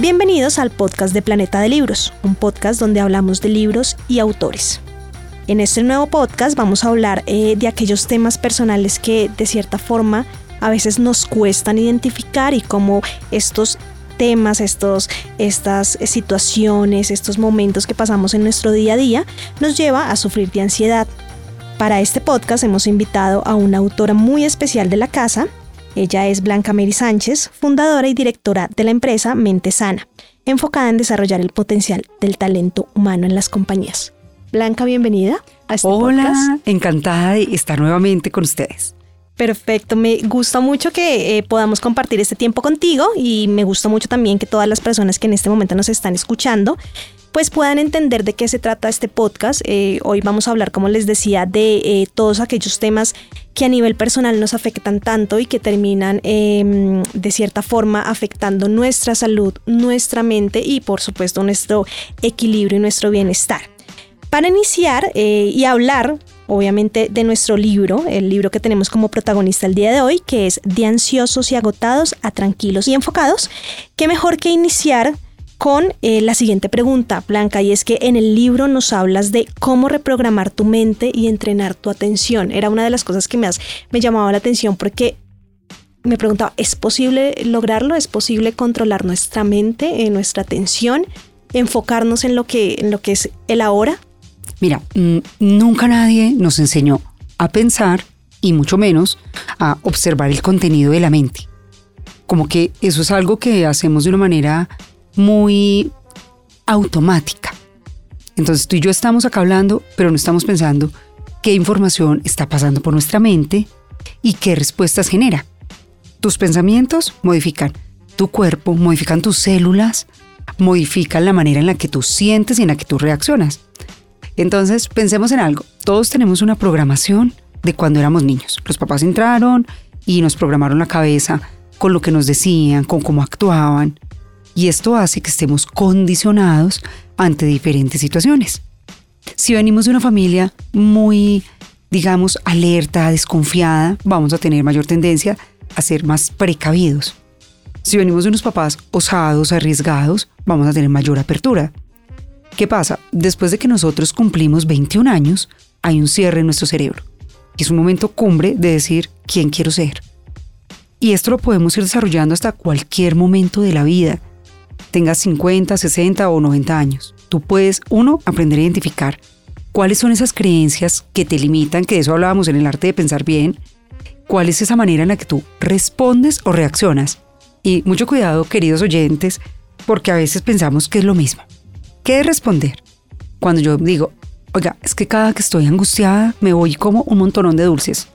Bienvenidos al podcast de Planeta de Libros, un podcast donde hablamos de libros y autores. En este nuevo podcast vamos a hablar eh, de aquellos temas personales que de cierta forma a veces nos cuestan identificar y cómo estos temas, estos, estas situaciones, estos momentos que pasamos en nuestro día a día nos lleva a sufrir de ansiedad. Para este podcast hemos invitado a una autora muy especial de la casa, ella es Blanca Mary Sánchez, fundadora y directora de la empresa Mente Sana, enfocada en desarrollar el potencial del talento humano en las compañías. Blanca, bienvenida a este Hola, encantada de estar nuevamente con ustedes. Perfecto, me gusta mucho que eh, podamos compartir este tiempo contigo y me gusta mucho también que todas las personas que en este momento nos están escuchando pues puedan entender de qué se trata este podcast. Eh, hoy vamos a hablar, como les decía, de eh, todos aquellos temas que a nivel personal nos afectan tanto y que terminan em, de cierta forma afectando nuestra salud, nuestra mente y por supuesto nuestro equilibrio y nuestro bienestar. Para iniciar eh, y hablar obviamente de nuestro libro, el libro que tenemos como protagonista el día de hoy, que es De ansiosos y agotados a tranquilos y enfocados, qué mejor que iniciar con eh, la siguiente pregunta, Blanca, y es que en el libro nos hablas de cómo reprogramar tu mente y entrenar tu atención. Era una de las cosas que me, me llamaba la atención porque me preguntaba, ¿es posible lograrlo? ¿Es posible controlar nuestra mente, eh, nuestra atención, enfocarnos en lo, que, en lo que es el ahora? Mira, mm, nunca nadie nos enseñó a pensar y mucho menos a observar el contenido de la mente. Como que eso es algo que hacemos de una manera muy automática. Entonces tú y yo estamos acá hablando, pero no estamos pensando qué información está pasando por nuestra mente y qué respuestas genera. Tus pensamientos modifican tu cuerpo, modifican tus células, modifican la manera en la que tú sientes y en la que tú reaccionas. Entonces pensemos en algo. Todos tenemos una programación de cuando éramos niños. Los papás entraron y nos programaron la cabeza con lo que nos decían, con cómo actuaban y esto hace que estemos condicionados ante diferentes situaciones. Si venimos de una familia muy, digamos, alerta, desconfiada, vamos a tener mayor tendencia a ser más precavidos. Si venimos de unos papás osados, arriesgados, vamos a tener mayor apertura. ¿Qué pasa? Después de que nosotros cumplimos 21 años, hay un cierre en nuestro cerebro. Es un momento cumbre de decir quién quiero ser. Y esto lo podemos ir desarrollando hasta cualquier momento de la vida tengas 50, 60 o 90 años. Tú puedes, uno, aprender a identificar cuáles son esas creencias que te limitan, que de eso hablábamos en el arte de pensar bien, cuál es esa manera en la que tú respondes o reaccionas. Y mucho cuidado, queridos oyentes, porque a veces pensamos que es lo mismo. ¿Qué es responder? Cuando yo digo, oiga, es que cada que estoy angustiada me voy como un montonón de dulces.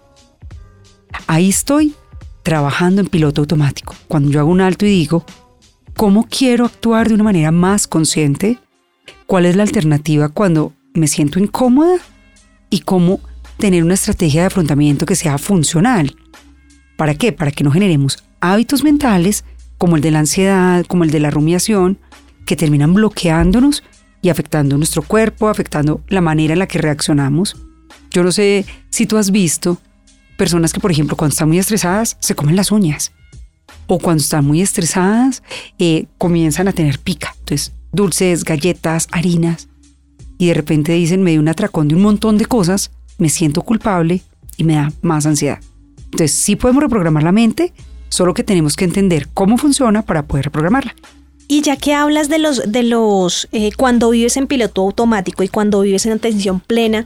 Ahí estoy trabajando en piloto automático. Cuando yo hago un alto y digo, ¿Cómo quiero actuar de una manera más consciente? ¿Cuál es la alternativa cuando me siento incómoda? ¿Y cómo tener una estrategia de afrontamiento que sea funcional? ¿Para qué? Para que no generemos hábitos mentales como el de la ansiedad, como el de la rumiación, que terminan bloqueándonos y afectando nuestro cuerpo, afectando la manera en la que reaccionamos. Yo no sé si tú has visto personas que, por ejemplo, cuando están muy estresadas, se comen las uñas o cuando están muy estresadas eh, comienzan a tener pica. Entonces, dulces, galletas, harinas. Y de repente dicen, me dio un atracón de un montón de cosas, me siento culpable y me da más ansiedad. Entonces, sí podemos reprogramar la mente, solo que tenemos que entender cómo funciona para poder reprogramarla. Y ya que hablas de los, de los, eh, cuando vives en piloto automático y cuando vives en atención plena,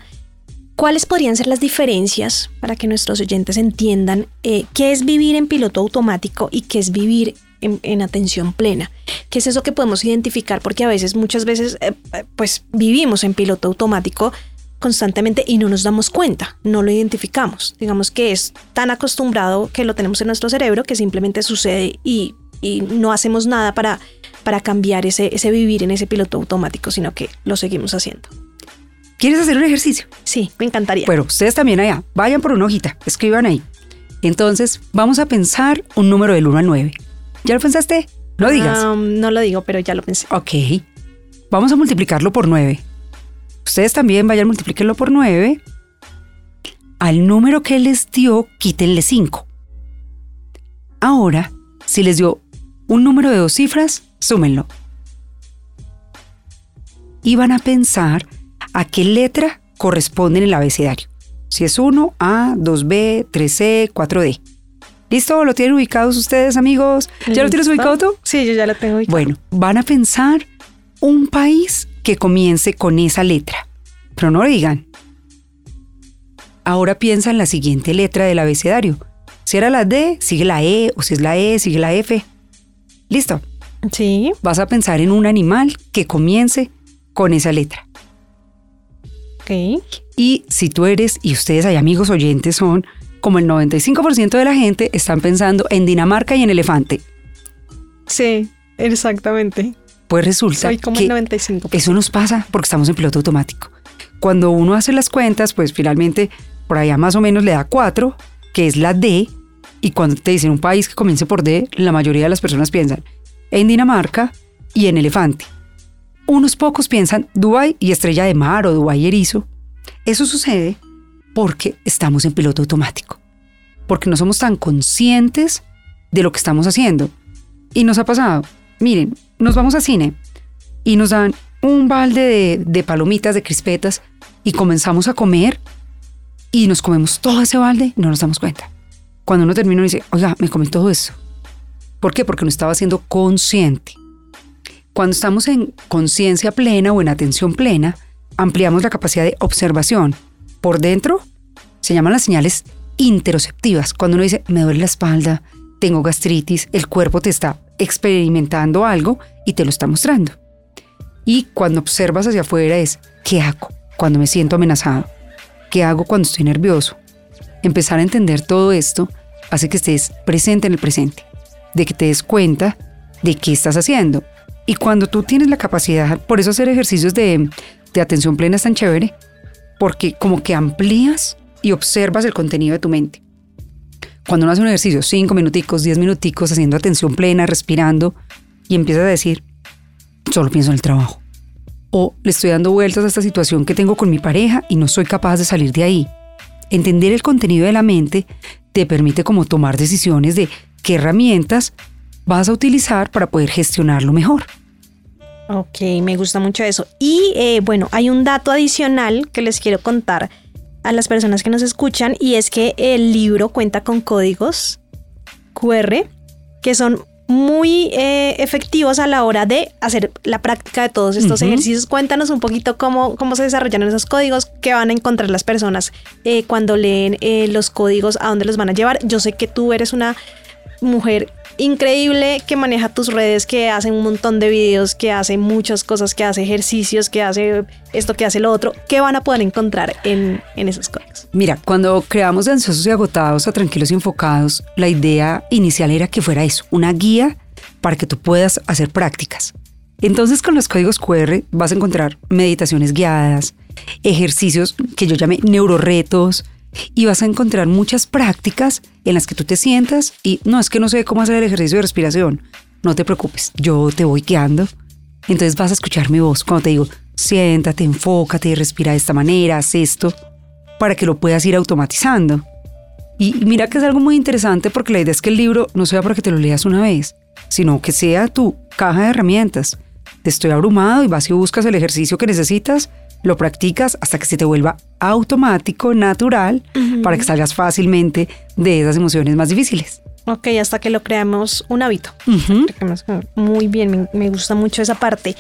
¿Cuáles podrían ser las diferencias para que nuestros oyentes entiendan eh, qué es vivir en piloto automático y qué es vivir en, atención plena? ¿Qué es eso que podemos identificar? Porque a veces, muchas veces, eh, pues vivimos en piloto automático constantemente y no nos damos cuenta, no lo identificamos. Digamos que es tan acostumbrado que lo tenemos en nuestro cerebro que simplemente sucede y, no hacemos nada para, para cambiar ese, ese vivir en ese piloto automático, sino que lo seguimos haciendo. ¿Quieres hacer un ejercicio? Sí, me encantaría. Bueno, ustedes también allá, vayan por una hojita, escriban ahí. Entonces, vamos a pensar un número del 1 al 9. ¿Ya lo pensaste? No digas. no lo digo, pero ya lo pensé. Ok. Vamos a multiplicarlo por 9. Ustedes también vayan, multiplíquenlo por 9. Al número que les dio, quítenle 5. Ahora, si les dio un número de dos cifras, súmenlo. Y van a pensar a qué letra corresponde en el abecedario. Si es 1, A, 2B, 3C, 4D. ¿Listo? ¿Lo tienen ubicados ustedes, amigos? ¿Ya lo tienes ubicado tú? Sí, yo ya lo tengo ubicado. Bueno, van a pensar un país que comience con esa letra. Pero no lo digan. Ahora piensa en la siguiente letra del abecedario. Si era la D, sigue la E, o si es la E, sigue la F. ¿Listo? Sí. Vas a pensar en un animal que comience con esa letra. Ok. Y si tú eres, y ustedes hay amigos oyentes, son como el 95% de la gente están pensando en Dinamarca y en elefante. Sí, exactamente. Pues resulta Soy como que el 95%. eso nos pasa porque estamos en piloto automático. Cuando uno hace las cuentas, pues finalmente por allá más o menos le da 4, que es la D, y cuando te dicen un país que comience por D, la mayoría de las personas piensan en Dinamarca y en elefante. Unos pocos piensan Dubái y estrella de mar o Dubái y erizo. Eso sucede porque estamos en piloto automático, porque no somos tan conscientes de lo que estamos haciendo. Y nos ha pasado, miren, nos vamos a cine y nos dan un balde de, de palomitas, de crispetas, y comenzamos a comer y nos comemos todo ese balde y no nos damos cuenta. Cuando uno termina dice, oiga, me comí todo eso. ¿Por qué? Porque no estaba siendo consciente. Cuando estamos en conciencia plena o en atención plena, ampliamos la capacidad de observación. Por dentro se llaman las señales interoceptivas. Cuando uno dice, me duele la espalda, tengo gastritis, el cuerpo te está experimentando algo y te lo está mostrando. Y cuando observas hacia afuera es, ¿qué hago cuando me siento amenazado? ¿Qué hago cuando estoy nervioso? Empezar a entender todo esto hace que estés presente en el presente, de que te des cuenta de qué estás haciendo. Y cuando tú tienes la capacidad, por eso hacer ejercicios de, de atención plena es tan chévere, porque como que amplías y observas el contenido de tu mente. Cuando uno hace un ejercicio, cinco minuticos, diez minuticos, haciendo atención plena, respirando, y empiezas a decir, solo pienso en el trabajo. O le estoy dando vueltas a esta situación que tengo con mi pareja y no soy capaz de salir de ahí. Entender el contenido de la mente te permite como tomar decisiones de qué herramientas vas a utilizar para poder gestionarlo mejor. Ok, me gusta mucho eso. Y eh, bueno, hay un dato adicional que les quiero contar a las personas que nos escuchan y es que el libro cuenta con códigos QR que son muy eh, efectivos a la hora de hacer la práctica de todos estos ejercicios. Cuéntanos un poquito cómo, cómo se desarrollaron esos códigos, qué van a encontrar las personas eh, cuando leen eh, los códigos, a dónde los van a llevar. Yo sé que tú eres una mujer increíble que maneja tus redes, que hace un montón de videos, que hace muchas cosas, que hace ejercicios, que hace esto, que hace lo otro. ¿Qué van a poder encontrar en, en esos códigos? Mira, cuando creamos Ansiosos y Agotados a Tranquilos y Enfocados, la idea inicial era que fuera eso, una guía para que tú puedas hacer prácticas. Entonces con los códigos QR vas a encontrar meditaciones guiadas, ejercicios que yo llamé neuroretos, y vas a encontrar muchas prácticas en las que tú te sientas y no es que no sé cómo hacer el ejercicio de respiración. No te preocupes, yo te voy guiando. Entonces vas a escuchar mi voz cuando te digo, siéntate, enfócate, respira de esta manera, haz esto, para que lo puedas ir automatizando. Y mira que es algo muy interesante porque la idea es que el libro no sea para que te lo leas una vez, sino que sea tu caja de herramientas. Te estoy abrumado y vas y buscas el ejercicio que necesitas, lo practicas hasta que se te vuelva automático, natural, para que salgas fácilmente de esas emociones más difíciles. Ok, hasta que lo creamos un hábito. Muy bien, me, me gusta mucho esa parte.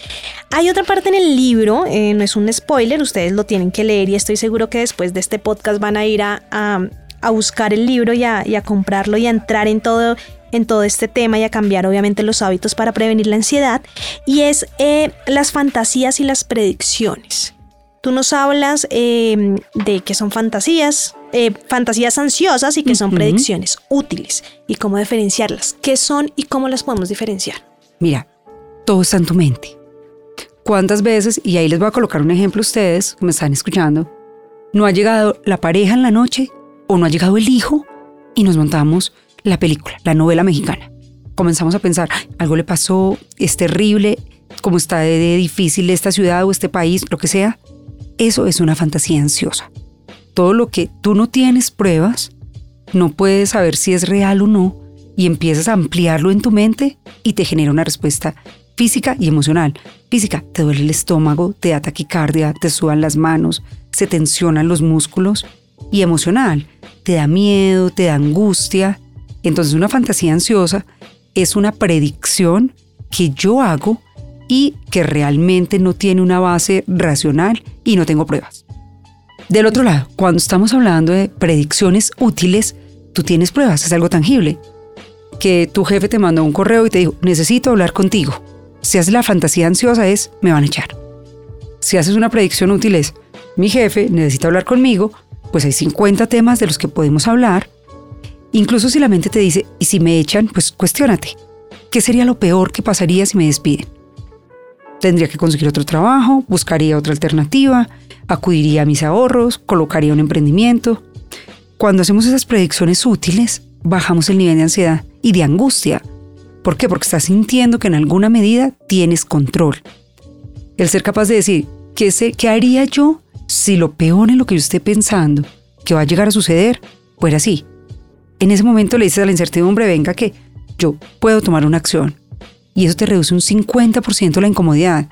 Hay otra parte en el libro, eh, no es un spoiler, ustedes lo tienen que leer y estoy seguro que después de este podcast van a ir a, a- a buscar el libro y a, y a comprarlo y a entrar en todo, en todo este tema y a cambiar obviamente los hábitos para prevenir la ansiedad. Y es eh, las fantasías y las predicciones. Tú nos hablas eh, de que son fantasías, eh, fantasías ansiosas y que son predicciones útiles y cómo diferenciarlas. ¿Qué son y cómo las podemos diferenciar? Mira, todo está en tu mente. ¿Cuántas veces, y ahí les voy a colocar un ejemplo a ustedes que me están escuchando, no ha llegado la pareja en la noche o no ha llegado el hijo y nos montamos la película, la novela mexicana? Comenzamos a pensar, "Ay, algo le pasó, es terrible, cómo está de difícil esta ciudad o este país, lo que sea. Eso es una fantasía ansiosa. Todo lo que tú no tienes pruebas, no puedes saber si es real o no, y empiezas a ampliarlo en tu mente y te genera una respuesta física y emocional. Física, te duele el estómago, te da taquicardia, te sudan las manos, se tensionan los músculos. Y emocional, te da miedo, te da angustia. Entonces una fantasía ansiosa es una predicción que yo hago y que realmente no tiene una base racional y no tengo pruebas. Del otro lado, cuando estamos hablando de predicciones útiles, tú tienes pruebas, es algo tangible. Que tu jefe te mandó un correo y te dijo, necesito hablar contigo. Si haces la fantasía ansiosa es, me van a echar. Si haces una predicción útil es, mi jefe necesita hablar conmigo, pues hay 50 temas de los que podemos hablar. Incluso si la mente te dice, y si me echan, pues cuestiónate. ¿Qué sería lo peor que pasaría si me despiden? Tendría que conseguir otro trabajo, buscaría otra alternativa, acudiría a mis ahorros, colocaría un emprendimiento. Cuando hacemos esas predicciones útiles, bajamos el nivel de ansiedad y de angustia. ¿Por qué? Porque estás sintiendo que en alguna medida tienes control. El ser capaz de decir, ¿qué, sé, qué haría yo si lo peor en lo que yo esté pensando que va a llegar a suceder fuera así? En ese momento le dices a la incertidumbre, venga que yo puedo tomar una acción, y eso te reduce un 50% la incomodidad.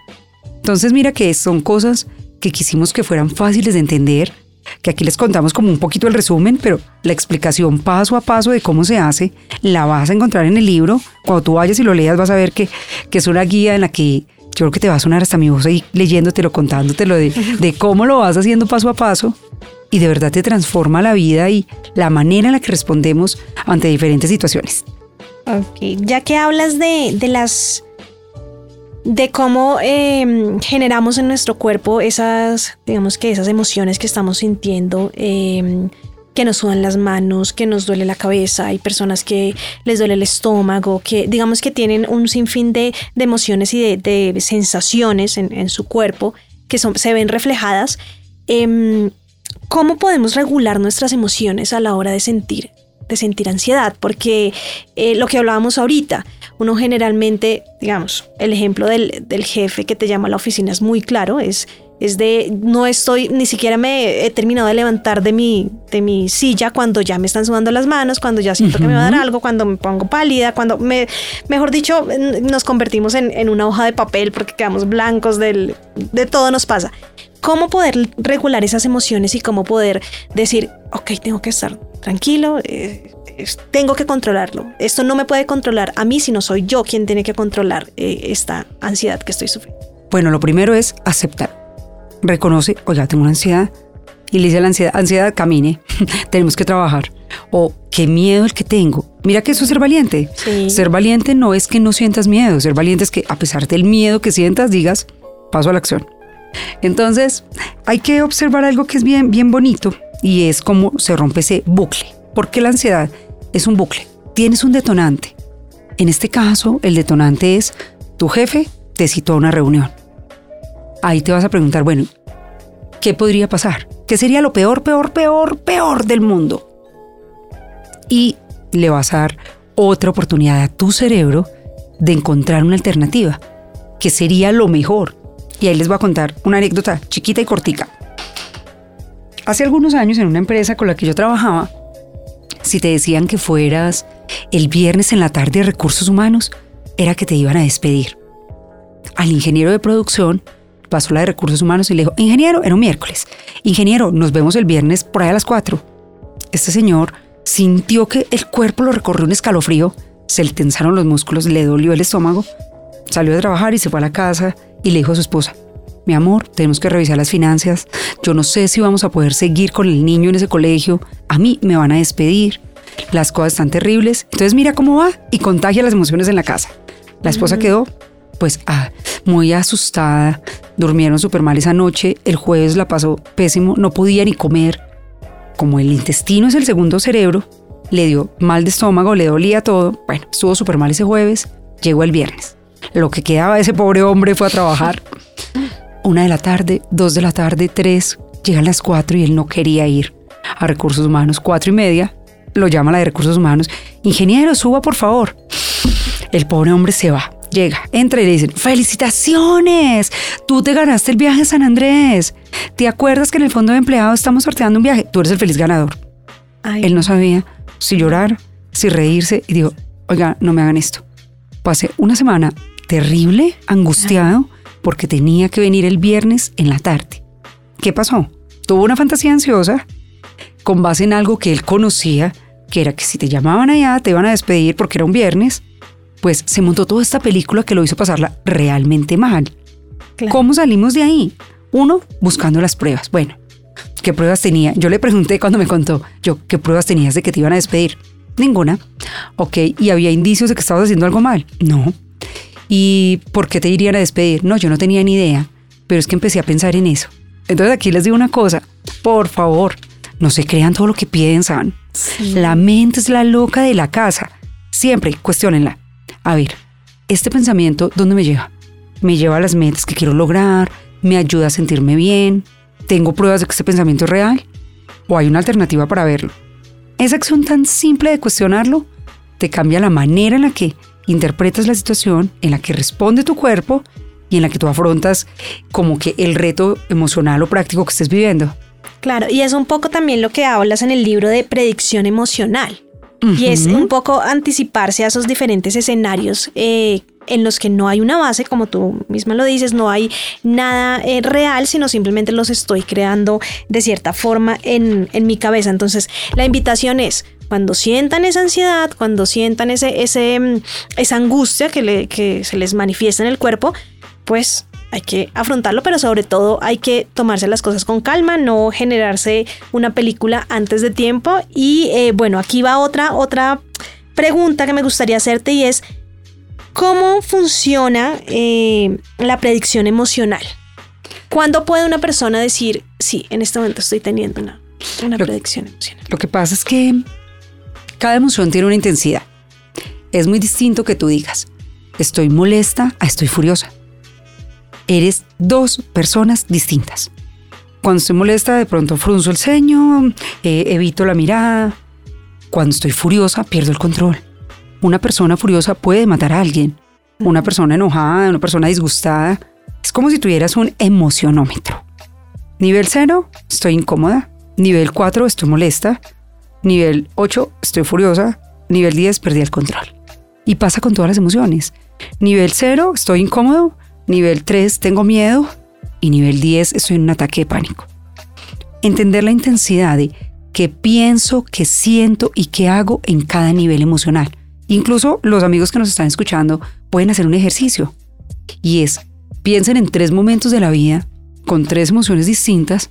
Entonces mira que son cosas que quisimos que fueran fáciles de entender, que aquí les contamos como un poquito el resumen, pero la explicación paso a paso de cómo se hace la vas a encontrar en el libro. Cuando tú vayas y lo leas vas a ver que, que es una guía en la que yo creo que te va a sonar hasta mi voz ahí leyéndotelo, contándotelo de, de cómo lo vas haciendo paso a paso y de verdad te transforma la vida y la manera en la que respondemos ante diferentes situaciones. Ok, ya que hablas de, las de cómo em, generamos en nuestro cuerpo esas, digamos que esas emociones que estamos sintiendo, em, que nos sudan las manos, que nos duele la cabeza, hay personas que les duele el estómago, que digamos que tienen un sinfín de, emociones y de, sensaciones en, su cuerpo que se ven reflejadas. Em, ¿Cómo podemos regular nuestras emociones a la hora de sentir de sentir ansiedad, porque eh, lo que hablábamos ahorita, uno generalmente, digamos, el ejemplo del, jefe que te llama a la oficina es muy claro, es, es de no estoy, ni siquiera me he terminado de levantar de mi, de mi silla cuando ya me están sudando las manos, cuando ya siento que me va a dar algo, cuando me pongo pálida, cuando me, mejor dicho, nos convertimos en, en una hoja de papel porque quedamos blancos del, de todo nos pasa. ¿Cómo poder regular esas emociones y cómo poder decir, ok, tengo que estar tranquilo, eh, tengo que controlarlo. Esto no me puede controlar a mí, sino soy yo quien tiene que controlar eh, esta ansiedad que estoy sufriendo. Bueno, lo primero es aceptar. Reconoce, oiga, tengo una ansiedad. Y le dice a la ansiedad, ansiedad, camine, tenemos que trabajar. O qué miedo el que tengo. Mira que eso es ser valiente. Ser valiente no es que no sientas miedo, ser valiente es que a pesar del miedo que sientas, digas, paso a la acción. Entonces, hay que observar algo que es bien, bien bonito y es cómo se rompe ese bucle. Porque la ansiedad es un bucle. Tienes un detonante. En este caso, el detonante es tu jefe te citó a una reunión. Ahí te vas a preguntar, bueno, ¿qué podría pasar? ¿Qué sería lo peor, peor, peor, peor del mundo? Y le vas a dar otra oportunidad a tu cerebro de encontrar una alternativa, que sería lo mejor. Y ahí les voy a contar una anécdota chiquita y cortica. Hace algunos años en una empresa con la que yo trabajaba, si te decían que fueras el viernes en la tarde de recursos humanos, era que te iban a despedir. Al ingeniero de producción pasó la de recursos humanos y le dijo, ingeniero, era un miércoles, ingeniero, nos vemos el viernes por ahí a las 4. Este señor sintió que el cuerpo lo recorrió un escalofrío, se le tensaron los músculos, le dolió el estómago, salió a trabajar y se fue a la casa y le dijo a su esposa, mi amor, tenemos que revisar las finanzas, yo no sé si vamos a poder seguir con el niño en ese colegio, a mí me van a despedir, las cosas están terribles, entonces mira cómo va y contagia las emociones en la casa. La esposa quedó pues ah, muy asustada, durmieron súper mal esa noche, el jueves la pasó pésimo, no podía ni comer. Como el intestino es el segundo cerebro, le dio mal de estómago, le dolía todo. Bueno, estuvo súper mal ese jueves, llegó el viernes. Lo que quedaba de ese pobre hombre fue a trabajar una de la tarde, dos de la tarde, tres, llegan las cuatro y él no quería ir a recursos humanos. Cuatro y media, lo llama la de recursos humanos. Ingeniero, suba por favor. El pobre hombre se va, llega, entra y le dicen, felicitaciones, tú te ganaste el viaje a San Andrés. ¿Te acuerdas que en el fondo de empleados estamos sorteando un viaje? Tú eres el feliz ganador. Él no sabía si llorar, si reírse y dijo, oiga, no me hagan esto. Pasé una semana terrible, angustiado, porque tenía que venir el viernes en la tarde. ¿Qué pasó? Tuvo una fantasía ansiosa con base en algo que él conocía, que era que si te llamaban allá te iban a despedir porque era un viernes, pues se montó toda esta película que lo hizo pasarla realmente mal. ¿Cómo salimos de ahí? Uno, buscando las pruebas. Bueno, ¿qué pruebas tenía? Yo le pregunté cuando me contó, yo, ¿qué pruebas tenías de que te iban a despedir? Ninguna. Ok, ¿y había indicios de que estabas haciendo algo mal? No. ¿Y por qué te irían a despedir? No, yo no tenía ni idea, pero es que empecé a pensar en eso. Entonces aquí les digo una cosa, por favor, no se crean todo lo que piensan. La mente es la loca de la casa. Siempre cuestionenla. A ver, este pensamiento, ¿dónde me lleva? Me lleva a las metas que quiero lograr, me ayuda a sentirme bien, tengo pruebas de que este pensamiento es real o hay una alternativa para verlo. Esa acción tan simple de cuestionarlo te cambia la manera en la que interpretas la situación, en la que responde tu cuerpo y en la que tú afrontas como que el reto emocional o práctico que estés viviendo. Claro, y es un poco también lo que hablas en el libro de predicción emocional. Y es un poco anticiparse a esos diferentes escenarios eh, en los que no hay una base, como tú misma lo dices, no hay nada eh, real, sino simplemente los estoy creando de cierta forma en, en mi cabeza. Entonces, la invitación es, cuando sientan esa ansiedad, cuando sientan ese, ese, mm, esa angustia que, le, que se les manifiesta en el cuerpo, pues hay que afrontarlo, pero sobre todo hay que tomarse las cosas con calma, no generarse una película antes de tiempo. Y eh, bueno, aquí va otra, otra pregunta que me gustaría hacerte y es, ¿cómo funciona eh, la predicción emocional? ¿Cuándo puede una persona decir, sí, en este momento estoy teniendo una, una predicción emocional? Lo que pasa es que cada emoción tiene una intensidad. Es muy distinto que tú digas, estoy molesta a estoy furiosa eres dos personas distintas. Cuando estoy molesta, de pronto frunzo el ceño, eh, evito la mirada. Cuando estoy furiosa, pierdo el control. Una persona furiosa puede matar a alguien. Una persona enojada, una persona disgustada, es como si tuvieras un emocionómetro. Nivel 0, estoy incómoda. Nivel 4, estoy molesta. Nivel 8, estoy furiosa. Nivel 10, perdí el control. Y pasa con todas las emociones. Nivel 0, estoy incómodo. Nivel 3, tengo miedo. Y nivel 10, estoy en un ataque de pánico. Entender la intensidad de qué pienso, qué siento y qué hago en cada nivel emocional. Incluso los amigos que nos están escuchando pueden hacer un ejercicio. Y es, piensen en tres momentos de la vida con tres emociones distintas,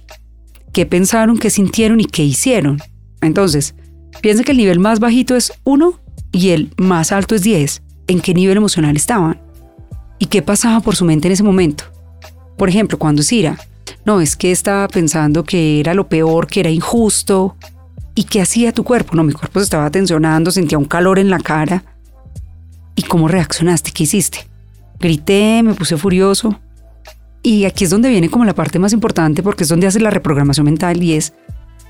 qué pensaron, qué sintieron y qué hicieron. Entonces, piensen que el nivel más bajito es 1 y el más alto es 10. ¿En qué nivel emocional estaban? ¿Y qué pasaba por su mente en ese momento? Por ejemplo, cuando es ira, no, es que estaba pensando que era lo peor, que era injusto. ¿Y qué hacía tu cuerpo? No, mi cuerpo se estaba tensionando, sentía un calor en la cara. ¿Y cómo reaccionaste? ¿Qué hiciste? Grité, me puse furioso. Y aquí es donde viene como la parte más importante porque es donde hace la reprogramación mental y es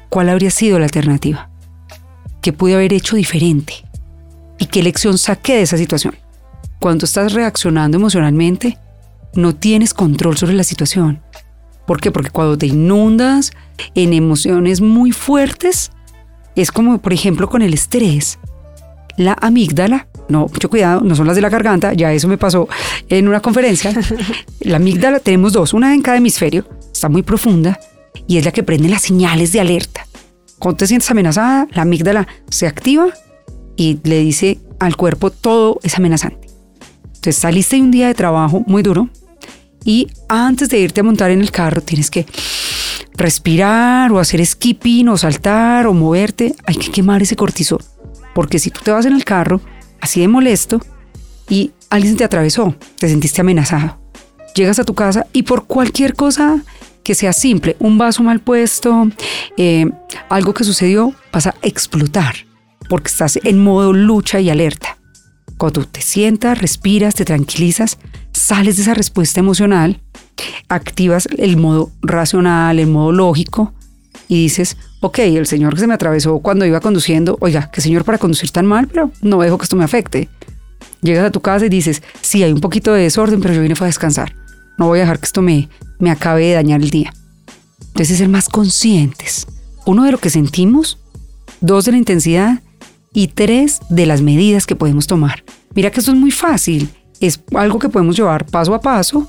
cuál habría sido la alternativa. ¿Qué pude haber hecho diferente? ¿Y qué lección saqué de esa situación? Cuando estás reaccionando emocionalmente, no tienes control sobre la situación. ¿Por qué? Porque cuando te inundas en emociones muy fuertes, es como por ejemplo con el estrés. La amígdala, no, mucho cuidado, no son las de la garganta, ya eso me pasó en una conferencia. La amígdala tenemos dos, una en cada hemisferio, está muy profunda y es la que prende las señales de alerta. Cuando te sientes amenazada, la amígdala se activa y le dice al cuerpo todo es amenazante. Entonces saliste un día de trabajo muy duro y antes de irte a montar en el carro tienes que respirar o hacer skipping o saltar o moverte. Hay que quemar ese cortisol. Porque si tú te vas en el carro así de molesto y alguien te atravesó, te sentiste amenazado. Llegas a tu casa y por cualquier cosa que sea simple, un vaso mal puesto, eh, algo que sucedió, vas a explotar porque estás en modo lucha y alerta. Cuando tú te sientas, respiras, te tranquilizas, sales de esa respuesta emocional, activas el modo racional, el modo lógico y dices, ok, el señor que se me atravesó cuando iba conduciendo, oiga, qué señor para conducir tan mal, pero no dejo que esto me afecte. Llegas a tu casa y dices, sí, hay un poquito de desorden, pero yo vine a descansar. No voy a dejar que esto me, me acabe de dañar el día. Entonces, ser más conscientes. Uno de lo que sentimos, dos de la intensidad y tres de las medidas que podemos tomar. Mira que esto es muy fácil es algo que podemos llevar paso a paso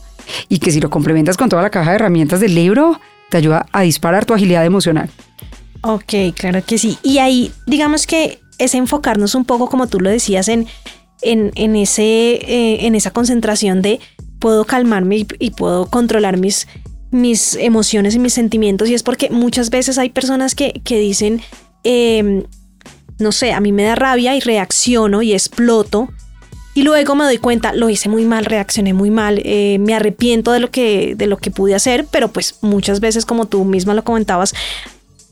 y que si lo complementas con toda la caja de herramientas del libro, te ayuda a disparar tu agilidad emocional. Ok, claro que sí. Y ahí, digamos que es enfocarnos un poco, como tú lo decías, en, en, ese, eh, en esa concentración de puedo calmarme y, puedo controlar mis, mis emociones y mis sentimientos. Y es porque muchas veces hay personas que, que dicen, em, no sé, a mí me da rabia y reacciono y exploto. Y luego me doy cuenta, lo hice muy mal, reaccioné muy mal, eh, me arrepiento de lo, que, de lo que pude hacer, pero pues muchas veces, como tú misma lo comentabas,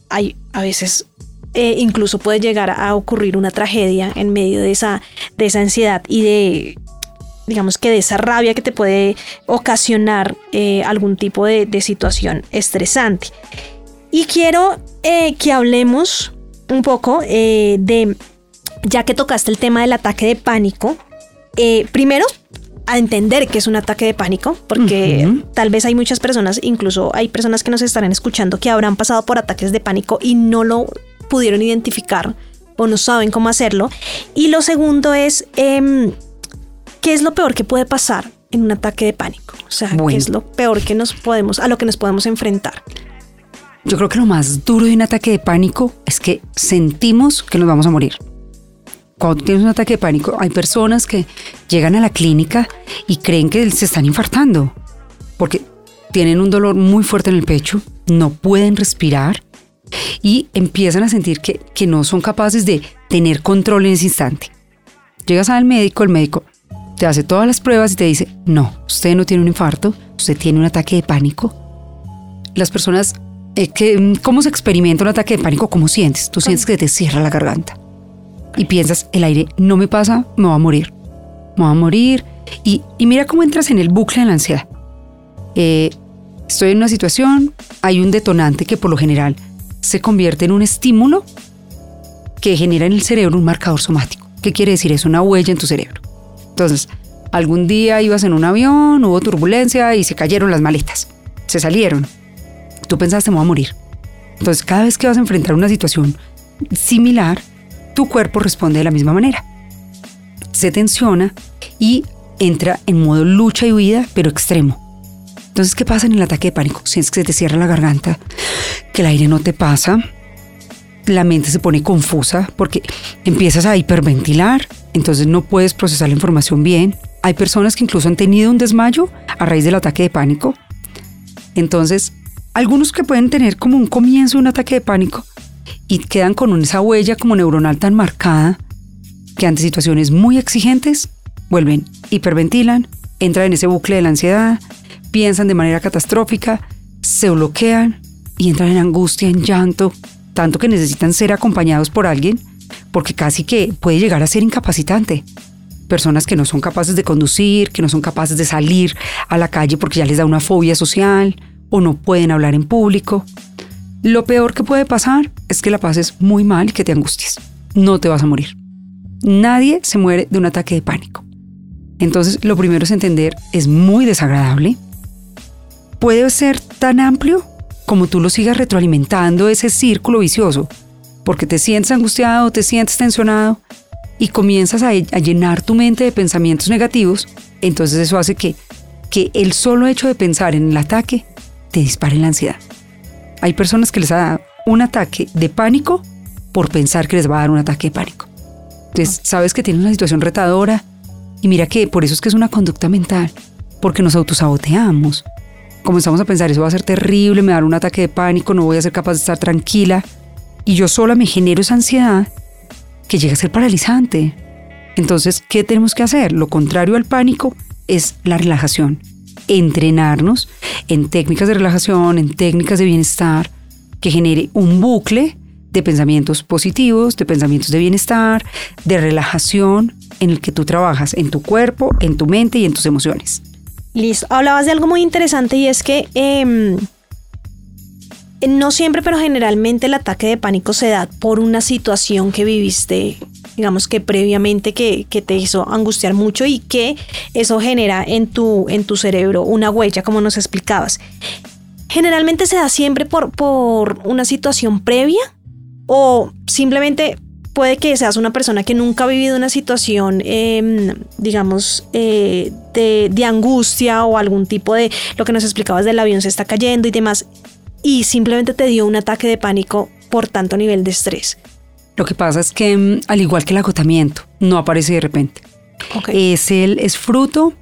hay a veces eh, incluso puede llegar a ocurrir una tragedia en medio de esa, de esa ansiedad y de, digamos que de esa rabia que te puede ocasionar eh, algún tipo de, situación estresante. Y quiero que hablemos un poco eh, de, ya que tocaste el tema del ataque de pánico, eh, primero a entender que es un ataque de pánico, porque tal vez hay muchas personas, incluso hay personas que nos estarán escuchando que habrán pasado por ataques de pánico y no lo pudieron identificar o no saben cómo hacerlo. Y lo segundo es, em, ¿qué es lo peor que puede pasar en un ataque de pánico? O sea, ¿qué es lo peor que nos podemos, a lo que nos podemos enfrentar? Yo creo que lo más duro de un ataque de pánico es que sentimos que nos vamos a morir. Cuando tienes un ataque de pánico, hay personas que llegan a la clínica y creen que se están infartando porque tienen un dolor muy fuerte en el pecho, no pueden respirar y empiezan a sentir que, que no son capaces de tener control en ese instante. Llegas al médico, el médico te hace todas las pruebas y te dice, no, usted no tiene un infarto, usted tiene un ataque de pánico. Las personas eh, mm, ¿Cómo se experimenta un ataque de pánico? ¿Cómo sientes? Tú sientes que te cierra la garganta y piensas, el aire no me pasa, me voy a morir. Me voy a morir. Y, mira cómo entras en el bucle de la ansiedad. Eh, estoy en una situación, hay un detonante que por lo general se convierte en un estímulo que genera en el cerebro un marcador somático. ¿Qué quiere decir? Es una huella en tu cerebro. Entonces, algún día ibas en un avión, hubo turbulencia y se cayeron las maletas. Se salieron tú pensaste me voy a morir. Entonces, cada vez que vas a enfrentar una situación similar, tu cuerpo responde de la misma manera. Se tensiona y entra en modo lucha y huida, pero extremo. Entonces, ¿qué pasa en el ataque de pánico? Sientes que se te cierra la garganta, que el aire no te pasa, la mente se pone confusa porque empiezas a hiperventilar, entonces no puedes procesar la información bien. Hay personas que incluso han tenido un desmayo a raíz del ataque de pánico. Entonces, algunos que pueden tener como un comienzo un ataque de pánico y quedan con esa huella como neuronal tan marcada que ante situaciones muy exigentes vuelven, hiperventilan, entran en ese bucle de la ansiedad, piensan de manera catastrófica, se bloquean y entran en angustia, en llanto, tanto que necesitan ser acompañados por alguien porque casi que puede llegar a ser incapacitante. Personas que no son capaces de conducir, que no son capaces de salir a la calle porque ya les da una fobia social, o no pueden hablar en público. Lo peor que puede pasar es que la pases muy mal y que te angusties. No te vas a morir. Nadie se muere de un ataque de pánico. Entonces, lo primero es entender, es muy desagradable. Puede ser tan amplio como tú lo sigas retroalimentando ese círculo vicioso, porque te sientes angustiado, te sientes tensionado y comienzas a, llenar tu mente de pensamientos negativos, entonces eso hace que, que el solo hecho de pensar en el ataque te dispare la ansiedad. Hay personas que les da un ataque de pánico por pensar que les va a dar un ataque de pánico. Entonces, sabes que tienes una situación retadora y mira que por eso es que es una conducta mental, porque nos autosaboteamos. Comenzamos a pensar, eso va a ser terrible, me va a dar un ataque de pánico, no voy a ser capaz de estar tranquila. Y yo sola me genero esa ansiedad que llega a ser paralizante. Entonces, ¿qué tenemos que hacer? Lo contrario al pánico es la relajación entrenarnos en técnicas de relajación, en técnicas de bienestar, que genere un bucle de pensamientos positivos, de pensamientos de bienestar, de relajación, en el que tú trabajas en tu cuerpo, en tu mente y en tus emociones. Listo. Hablabas de algo muy interesante y es que em, no siempre, pero generalmente el ataque de pánico se da por una situación que viviste digamos que previamente que, te hizo angustiar mucho y que eso genera en tu, en tu cerebro una huella, como nos explicabas. Generalmente se da siempre por, por una situación previa o simplemente puede que seas una persona que nunca ha vivido una situación, em, digamos, eh, de, de, angustia o algún tipo de lo que nos explicabas del avión se está cayendo y demás, y simplemente te dio un ataque de pánico por tanto nivel de estrés. Lo que pasa es que, mm, al igual que el agotamiento, no aparece de repente. Es, el, es fruto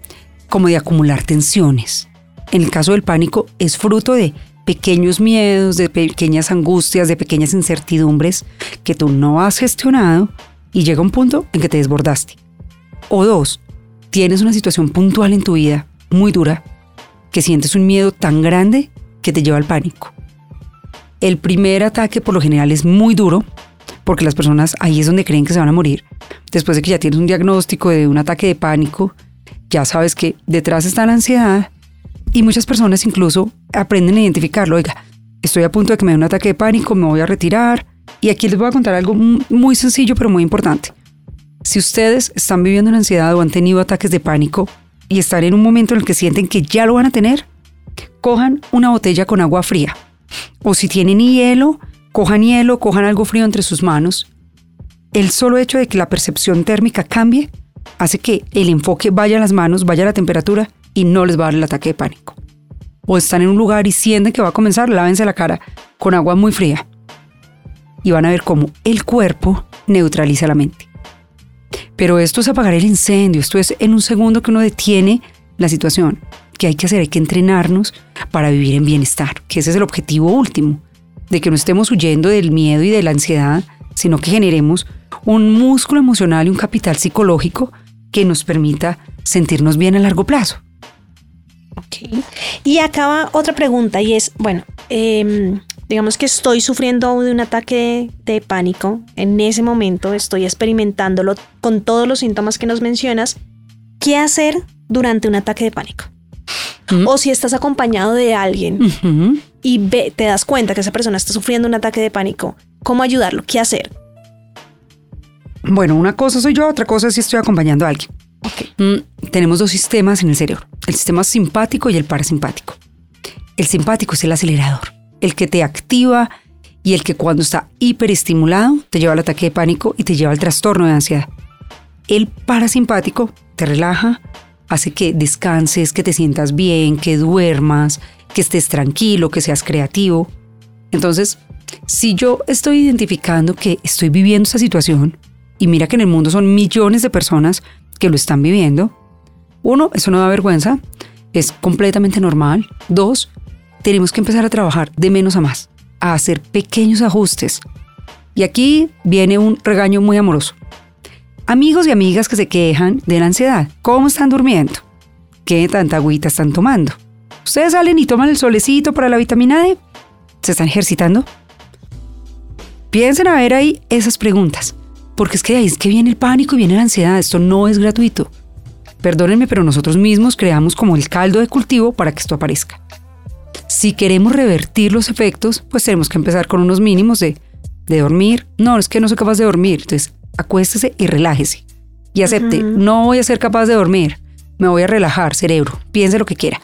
como de acumular tensiones. En el caso del pánico, es fruto de pequeños miedos, de pequeñas angustias, de pequeñas incertidumbres que tú no has gestionado y llega un punto en que te desbordaste. O dos, tienes una situación puntual en tu vida muy dura que sientes un miedo tan grande que te lleva al pánico. El primer ataque por lo general es muy duro porque las personas ahí es donde creen que se van a morir. Después de que ya tienes un diagnóstico de un ataque de pánico, ya sabes que detrás está la ansiedad y muchas personas incluso aprenden a identificarlo. Oiga, estoy a punto de que me dé un ataque de pánico, me voy a retirar. Y aquí les voy a contar algo muy sencillo pero muy importante. Si ustedes están viviendo una ansiedad o han tenido ataques de pánico y están en un momento en el que sienten que ya lo van a tener, cojan una botella con agua fría. O si tienen hielo, cojan hielo, cojan algo frío entre sus manos. El solo hecho de que la percepción térmica cambie hace que el enfoque vaya a las manos, vaya a la temperatura y no les va a dar el ataque de pánico. O están en un lugar y sienten que va a comenzar, lávense la cara con agua muy fría. Y van a ver cómo el cuerpo neutraliza la mente. Pero esto es apagar el incendio, esto es en un segundo que uno detiene la situación. que hay que hacer? Hay que entrenarnos para vivir en bienestar, que ese es el objetivo último, de que no estemos huyendo del miedo y de la ansiedad, sino que generemos un músculo emocional y un capital psicológico que nos permita sentirnos bien a largo plazo. Ok. Y acaba otra pregunta y es, bueno, em, digamos que estoy sufriendo de un ataque de, pánico, en ese momento estoy experimentándolo con todos los síntomas que nos mencionas, ¿qué hacer durante un ataque de pánico? O si estás acompañado de alguien y te das cuenta que esa persona está sufriendo un ataque de pánico, ¿cómo ayudarlo? ¿Qué hacer? Bueno, una cosa soy yo, otra cosa es si estoy acompañando a alguien. Mm, tenemos dos sistemas en el cerebro, el sistema simpático y el parasimpático. El simpático es el acelerador, el que te activa y el que cuando está hiperestimulado te lleva al ataque de pánico y te lleva al trastorno de ansiedad. El parasimpático te relaja, hace que descanses, que te sientas bien, que duermas, que estés tranquilo, que seas creativo. Entonces, si yo estoy identificando que estoy viviendo esa situación, y mira que en el mundo son millones de personas que lo están viviendo. Uno, eso no da vergüenza, es completamente normal. Dos, tenemos que empezar a trabajar de menos a más, a hacer pequeños ajustes. Y aquí viene un regaño muy amoroso. Amigos y amigas que se quejan de la ansiedad, ¿cómo están durmiendo? ¿Qué tanta agüita están tomando? ¿Ustedes salen y toman el solecito para la vitamina D? ¿Se están ejercitando? Piensen a ver ahí esas preguntas. Porque es que ahí es que viene el pánico y viene la ansiedad. Esto no es gratuito. Perdónenme, pero nosotros mismos creamos como el caldo de cultivo para que esto aparezca. Si queremos revertir los efectos, pues tenemos que empezar con unos mínimos de, de dormir. No, es que no soy capaz de dormir. Entonces, acuéstese y relájese. Y acepte, no voy a ser capaz de dormir. Me voy a relajar, cerebro. Piense lo que quiera.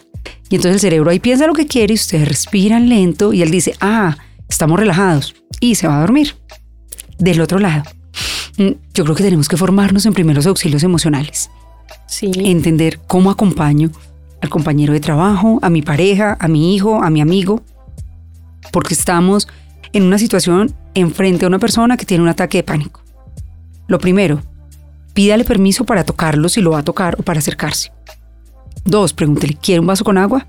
Y entonces el cerebro ahí piensa lo que quiere y ustedes respiran lento y él dice, ah, estamos relajados. Y se va a dormir. Del otro lado, Mm, yo creo que tenemos que formarnos en primeros auxilios emocionales. Sí. Entender cómo acompaño al compañero de trabajo, a mi pareja, a mi hijo, a mi amigo, porque estamos en una situación enfrente a una persona que tiene un ataque de pánico. Lo primero, pídale permiso para tocarlo si lo va a tocar o para acercarse. Dos, pregúntele, ¿quiere un vaso con agua?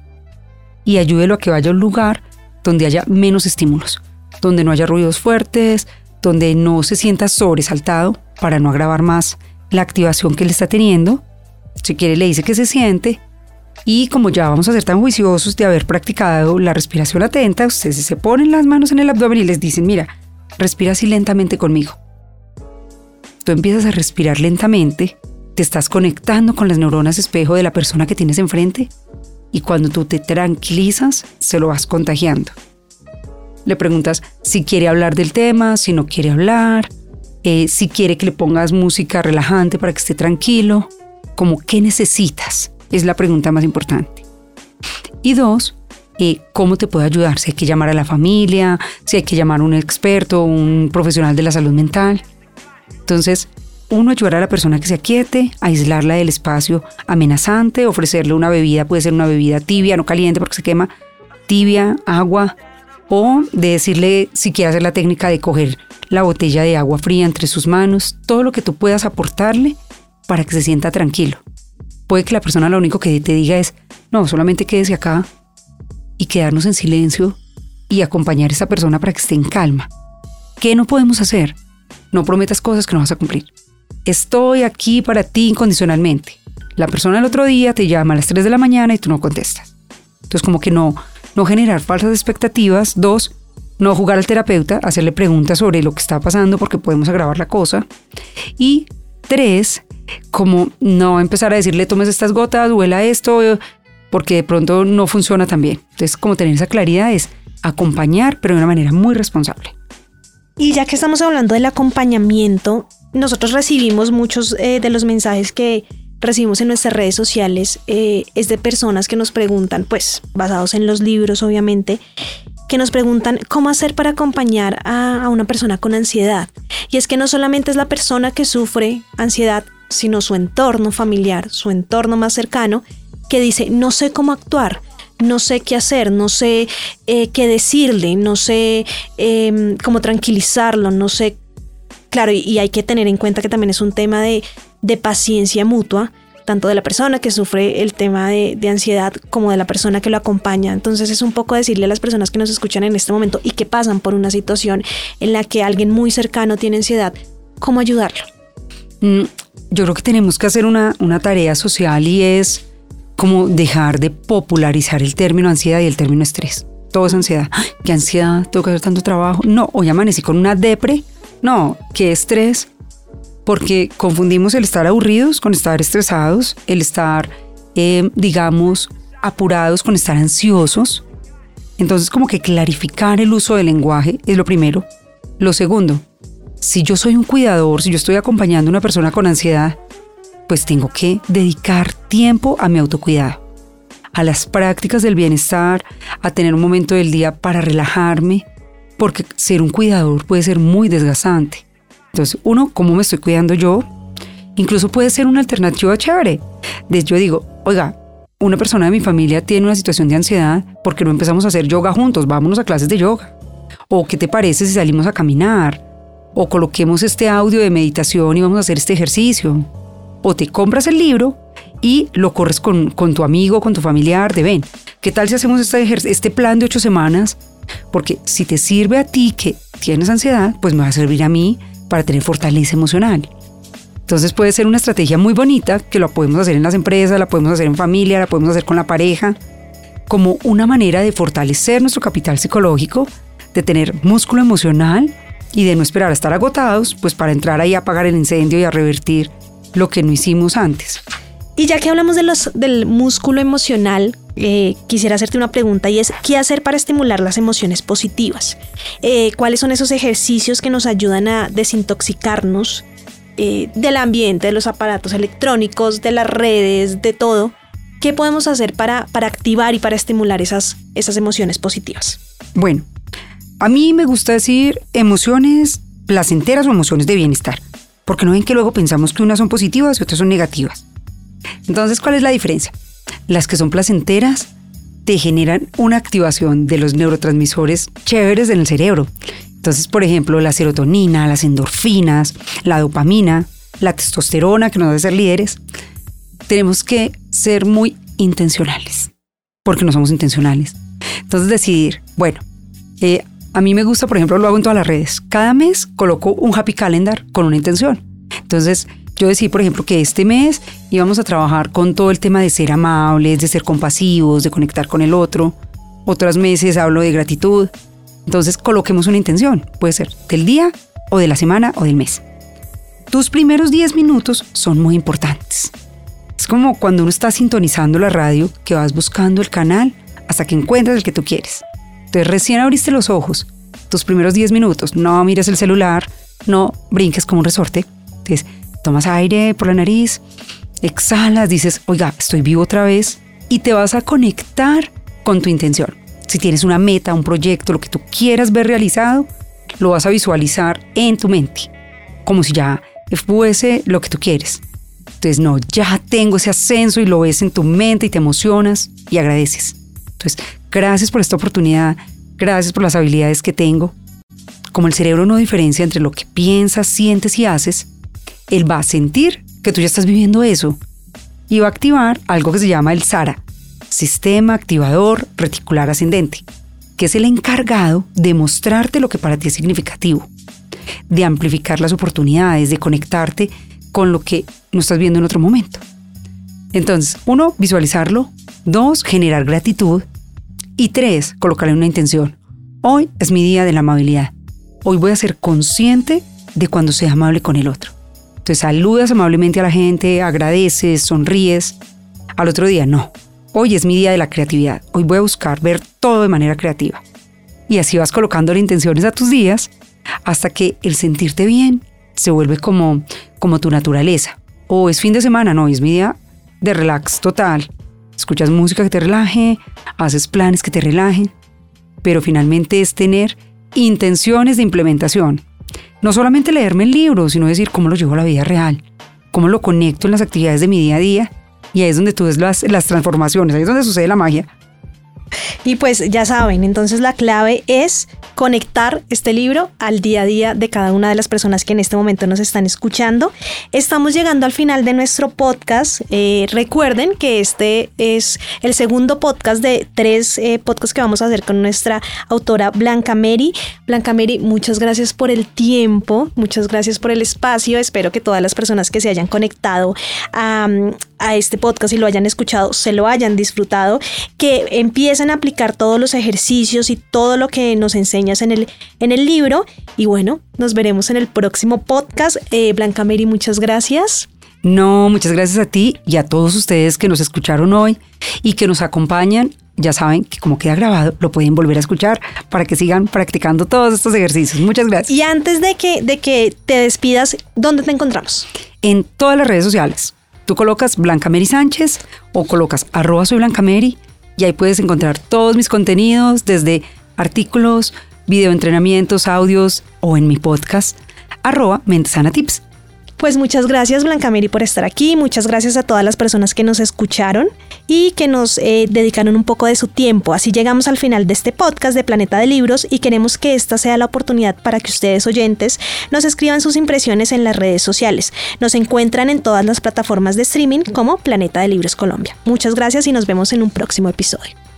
Y ayúdelo a que vaya a un lugar donde haya menos estímulos, donde no haya ruidos fuertes, donde no se sienta sobresaltado para no agravar más la activación que él está teniendo. Si quiere le dice que se siente y como ya vamos a ser tan juiciosos de haber practicado la respiración atenta, ustedes se ponen las manos en el abdomen y les dicen, mira, respira así lentamente conmigo. Tú empiezas a respirar lentamente, te estás conectando con las neuronas espejo de la persona que tienes enfrente y cuando tú te tranquilizas, se lo vas contagiando. Le preguntas si quiere hablar del tema, si no quiere hablar, eh, si quiere que le pongas música relajante para que esté tranquilo, como qué necesitas, es la pregunta más importante. Y dos, eh, cómo te puede ayudar, si hay que llamar a la familia, si hay que llamar a un experto, un profesional de la salud mental. Entonces, uno, ayudar a la persona que se aquiete, aislarla del espacio amenazante, ofrecerle una bebida, puede ser una bebida tibia, no caliente porque se quema, tibia, agua, o de decirle si quiere hacer la técnica de coger la botella de agua fría entre sus manos, todo lo que tú puedas aportarle para que se sienta tranquilo. Puede que la persona lo único que te diga es, no, solamente quédese acá y quedarnos en silencio y acompañar a esa persona para que esté en calma. ¿Qué no podemos hacer? No prometas cosas que no vas a cumplir. Estoy aquí para ti incondicionalmente. La persona el otro día te llama a las 3 de la mañana y tú no contestas. Entonces como que no, no generar falsas expectativas. Dos, no jugar al terapeuta, hacerle preguntas sobre lo que está pasando porque podemos agravar la cosa. Y tres, como no empezar a decirle tomes estas gotas, huela esto, porque de pronto no funciona tan bien. Entonces como tener esa claridad es acompañar, pero de una manera muy responsable. Y ya que estamos hablando del acompañamiento, nosotros recibimos muchos eh, de los mensajes que recibimos en nuestras redes sociales eh, es de personas que nos preguntan, pues basados en los libros obviamente, que nos preguntan cómo hacer para acompañar a, a, una persona con ansiedad. Y es que no solamente es la persona que sufre ansiedad, sino su entorno familiar, su entorno más cercano, que dice, no sé cómo actuar, no sé qué hacer, no sé eh, qué decirle, no sé eh, cómo tranquilizarlo, no sé Claro, y, hay que tener en cuenta que también es un tema de, paciencia mutua, tanto de la persona que sufre el tema de, ansiedad como de la persona que lo acompaña. Entonces es un poco decirle a las personas que nos escuchan en este momento y que pasan por una situación en la que alguien muy cercano tiene ansiedad, cómo ayudarlo. Mm, yo creo que tenemos que hacer una, una tarea social y es como dejar de popularizar el término ansiedad y el término estrés. Todo es ansiedad. ¿Qué ansiedad? ¿Tengo que hacer tanto trabajo? No, hoy amanecí con una depre no, qué estrés, porque confundimos el estar aburridos con estar estresados, el estar, eh, digamos, apurados con estar ansiosos. Entonces, como que clarificar el uso del lenguaje es lo primero. Lo segundo, si yo soy un cuidador, si yo estoy acompañando a una persona con ansiedad, pues tengo que dedicar tiempo a mi autocuidado, a las prácticas del bienestar, a tener un momento del día para relajarme, porque ser un cuidador puede ser muy desgastante. Entonces, uno, ¿cómo me estoy cuidando yo? Incluso puede ser una alternativa chévere. De yo digo, oiga, una persona de mi familia tiene una situación de ansiedad, ¿por qué no empezamos a hacer yoga juntos? Vámonos a clases de yoga. ¿O qué te parece si salimos a caminar? O coloquemos este audio de meditación y vamos a hacer este ejercicio. O te compras el libro y lo corres con, con tu amigo, con tu familiar, de ven, ¿qué tal si hacemos este, este plan de ocho semanas porque si te sirve a ti que tienes ansiedad, pues me va a servir a mí para tener fortaleza emocional. Entonces puede ser una estrategia muy bonita que lo podemos hacer en las empresas, la podemos hacer en familia, la podemos hacer con la pareja, como una manera de fortalecer nuestro capital psicológico, de tener músculo emocional y de no esperar a estar agotados, pues para entrar ahí a apagar el incendio y a revertir lo que no hicimos antes. Y ya que hablamos de los, del músculo emocional, eh, quisiera hacerte una pregunta y es, ¿qué hacer para estimular las emociones positivas? Eh, ¿Cuáles son esos ejercicios que nos ayudan a desintoxicarnos eh, del ambiente, de los aparatos electrónicos, de las redes, de todo? ¿Qué podemos hacer para, para activar y para estimular esas, esas emociones positivas? Bueno, a mí me gusta decir emociones placenteras o emociones de bienestar, porque no ven que luego pensamos que unas son positivas y otras son negativas. Entonces, ¿cuál es la diferencia? Las que son placenteras te generan una activación de los neurotransmisores chéveres en el cerebro. Entonces, por ejemplo, la serotonina, las endorfinas, la dopamina, la testosterona que nos hace ser líderes. Tenemos que ser muy intencionales, porque no somos intencionales. Entonces, decidir, bueno, eh, a mí me gusta, por ejemplo, lo hago en todas las redes. Cada mes coloco un happy calendar con una intención. Entonces, yo decía, por ejemplo, que este mes íbamos a trabajar con todo el tema de ser amables, de ser compasivos, de conectar con el otro. Otros meses hablo de gratitud. Entonces coloquemos una intención, puede ser del día o de la semana o del mes. Tus primeros 10 minutos son muy importantes. Es como cuando uno está sintonizando la radio, que vas buscando el canal hasta que encuentras el que tú quieres. Entonces recién abriste los ojos, tus primeros 10 minutos, no mires el celular, no brinques como un resorte. Tomas aire por la nariz, exhalas, dices, oiga, estoy vivo otra vez y te vas a conectar con tu intención. Si tienes una meta, un proyecto, lo que tú quieras ver realizado, lo vas a visualizar en tu mente, como si ya fuese lo que tú quieres. Entonces, no, ya tengo ese ascenso y lo ves en tu mente y te emocionas y agradeces. Entonces, gracias por esta oportunidad, gracias por las habilidades que tengo. Como el cerebro no diferencia entre lo que piensas, sientes y haces, él va a sentir que tú ya estás viviendo eso y va a activar algo que se llama el SARA, Sistema Activador Reticular Ascendente, que es el encargado de mostrarte lo que para ti es significativo, de amplificar las oportunidades, de conectarte con lo que no estás viendo en otro momento. Entonces, uno, visualizarlo. Dos, generar gratitud. Y tres, colocarle una intención. Hoy es mi día de la amabilidad. Hoy voy a ser consciente de cuando sea amable con el otro. Entonces saludas amablemente a la gente, agradeces, sonríes. Al otro día, no. Hoy es mi día de la creatividad. Hoy voy a buscar ver todo de manera creativa. Y así vas colocando intenciones a tus días hasta que el sentirte bien se vuelve como, como tu naturaleza. O es fin de semana, no, es mi día de relax total. Escuchas música que te relaje, haces planes que te relajen, pero finalmente es tener intenciones de implementación. No solamente leerme el libro, sino decir cómo lo llevo a la vida real, cómo lo conecto en las actividades de mi día a día. Y ahí es donde tú ves las, las transformaciones, ahí es donde sucede la magia. Y pues ya saben, entonces la clave es conectar este libro al día a día de cada una de las personas que en este momento nos están escuchando. Estamos llegando al final de nuestro podcast. Eh, recuerden que este es el segundo podcast de tres eh, podcasts que vamos a hacer con nuestra autora Blanca Mary. Blanca Mary, muchas gracias por el tiempo, muchas gracias por el espacio. Espero que todas las personas que se hayan conectado a, a este podcast y lo hayan escuchado, se lo hayan disfrutado, que empiecen a aplicar todos los ejercicios y todo lo que nos enseñas en el, en el libro. Y bueno, nos veremos en el próximo podcast. Eh, Blanca Mary, muchas gracias. No, muchas gracias a ti y a todos ustedes que nos escucharon hoy y que nos acompañan. Ya saben que como queda grabado, lo pueden volver a escuchar para que sigan practicando todos estos ejercicios. Muchas gracias. Y antes de que, de que te despidas, ¿dónde te encontramos? En todas las redes sociales. Tú colocas Blanca Mary Sánchez o colocas arroba soy Blanca Mary y ahí puedes encontrar todos mis contenidos desde artículos, videoentrenamientos, audios o en mi podcast arroba Mentesana Tips. Pues muchas gracias Blanca Mary por estar aquí, muchas gracias a todas las personas que nos escucharon y que nos eh, dedicaron un poco de su tiempo. Así llegamos al final de este podcast de Planeta de Libros y queremos que esta sea la oportunidad para que ustedes oyentes nos escriban sus impresiones en las redes sociales. Nos encuentran en todas las plataformas de streaming como Planeta de Libros Colombia. Muchas gracias y nos vemos en un próximo episodio.